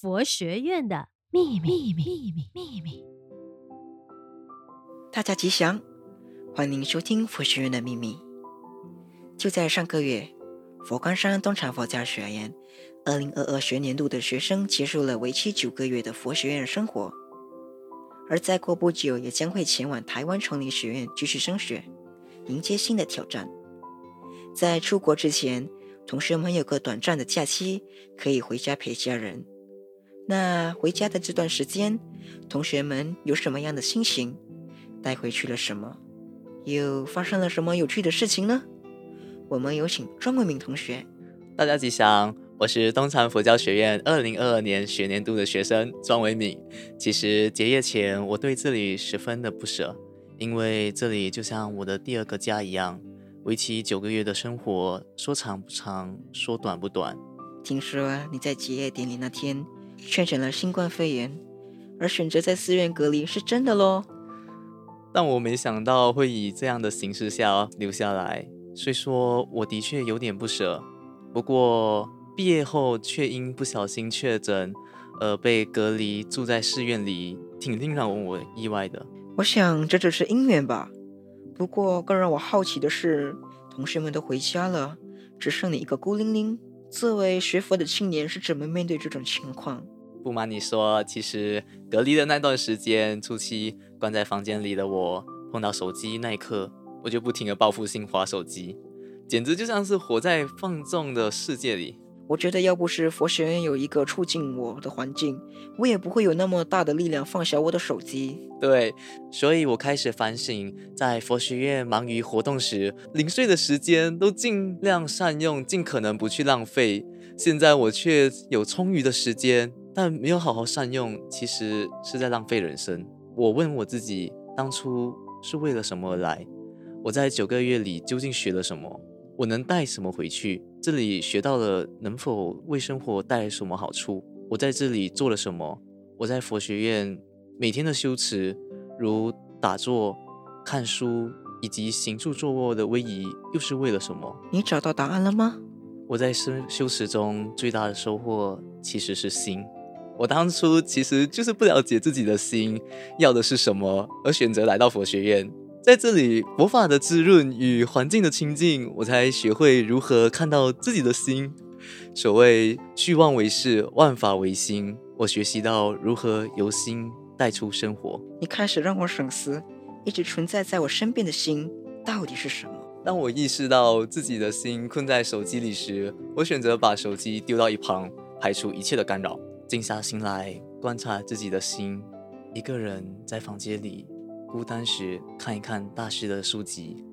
佛学院的秘密，秘密，秘密，秘密。大家吉祥，欢迎收听佛学院的秘密。就在上个月，佛光山东禅佛教学院二零二二学年度的学生结束了为期九个月的佛学院生活，而再过不久，也将会前往台湾崇礼学院继续升学，迎接新的挑战。在出国之前，同学们有个短暂的假期，可以回家陪家人。那回家的这段时间，同学们有什么样的心情？带回去了什么？又发生了什么有趣的事情呢？我们有请庄文敏同学。大家吉祥，我是东禅佛教学院二零二二年学年度的学生庄维敏。其实结业前，我对这里十分的不舍，因为这里就像我的第二个家一样。为期九个月的生活，说长不长，说短不短。听说你在结业典礼那天确诊了新冠肺炎，而选择在寺院隔离是真的喽？但我没想到会以这样的形式下留下来，虽说我的确有点不舍，不过毕业后却因不小心确诊而被隔离住在寺院里，挺令让我意外的。我想这只是因缘吧。不过，更让我好奇的是，同学们都回家了，只剩你一个孤零零。作为学佛的青年，是怎么面对这种情况？不瞒你说，其实隔离的那段时间，初期关在房间里的我，碰到手机那一刻，我就不停的报复性划手机，简直就像是活在放纵的世界里。我觉得要不是佛学院有一个促进我的环境，我也不会有那么大的力量放下我的手机。对，所以我开始反省，在佛学院忙于活动时，零碎的时间都尽量善用，尽可能不去浪费。现在我却有充裕的时间，但没有好好善用，其实是在浪费人生。我问我自己，当初是为了什么而来？我在九个月里究竟学了什么？我能带什么回去？这里学到了能否为生活带来什么好处？我在这里做了什么？我在佛学院每天的修持，如打坐、看书以及行住坐卧的威仪，又是为了什么？你找到答案了吗？我在修修持中最大的收获其实是心。我当初其实就是不了解自己的心要的是什么，而选择来到佛学院。在这里，佛法的滋润与环境的清净，我才学会如何看到自己的心。所谓虚妄为事，万法为心。我学习到如何由心带出生活。你开始让我省思，一直存在在我身边的心到底是什么？当我意识到自己的心困在手机里时，我选择把手机丢到一旁，排除一切的干扰，静下心来观察自己的心。一个人在房间里。孤单时看一看大师的书籍，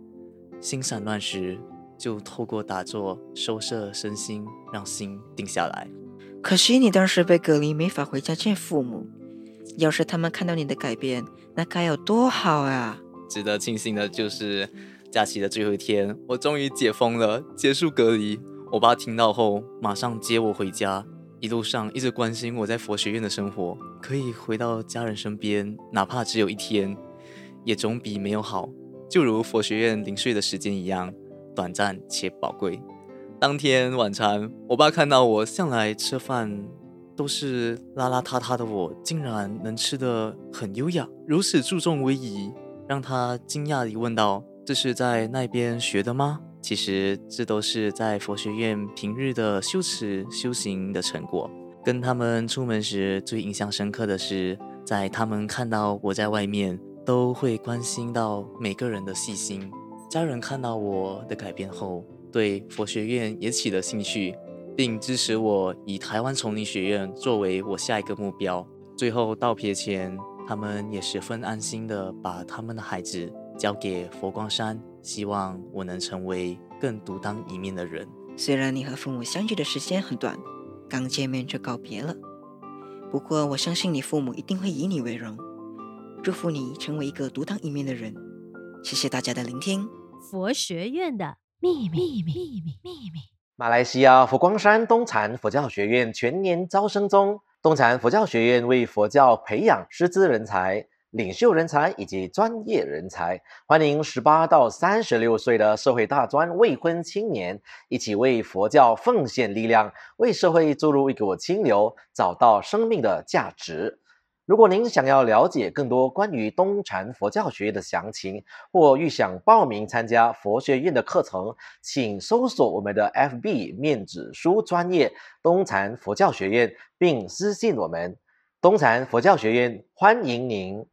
心散乱时就透过打坐收摄身心，让心定下来。可惜你当时被隔离，没法回家见父母。要是他们看到你的改变，那该有多好啊！值得庆幸的就是假期的最后一天，我终于解封了，结束隔离。我爸听到后马上接我回家，一路上一直关心我在佛学院的生活，可以回到家人身边，哪怕只有一天。也总比没有好，就如佛学院零碎的时间一样，短暂且宝贵。当天晚餐，我爸看到我向来吃饭都是邋邋遢遢的我，竟然能吃得很优雅，如此注重威仪，让他惊讶地问道：“这是在那边学的吗？”其实这都是在佛学院平日的修持修行的成果。跟他们出门时，最印象深刻的是，在他们看到我在外面。都会关心到每个人的细心。家人看到我的改变后，对佛学院也起了兴趣，并支持我以台湾崇礼学院作为我下一个目标。最后道别前，他们也十分安心地把他们的孩子交给佛光山，希望我能成为更独当一面的人。虽然你和父母相聚的时间很短，刚见面就告别了，不过我相信你父母一定会以你为荣。祝福你成为一个独当一面的人。谢谢大家的聆听。佛学院的秘密，秘密，秘密，秘密。马来西亚佛光山东禅佛教学院全年招生中。东禅佛教学院为佛教培养师资人才，领袖人才以及专业人才。欢迎十八到三十六岁的社会大专未婚青年，一起为佛教奉献力量，为社会注入一股清流，找到生命的价值。如果您想要了解更多关于东禅佛教学院的详情，或欲想报名参加佛学院的课程，请搜索我们的 FB 面子书专业东禅佛教学院，并私信我们。东禅佛教学院欢迎您。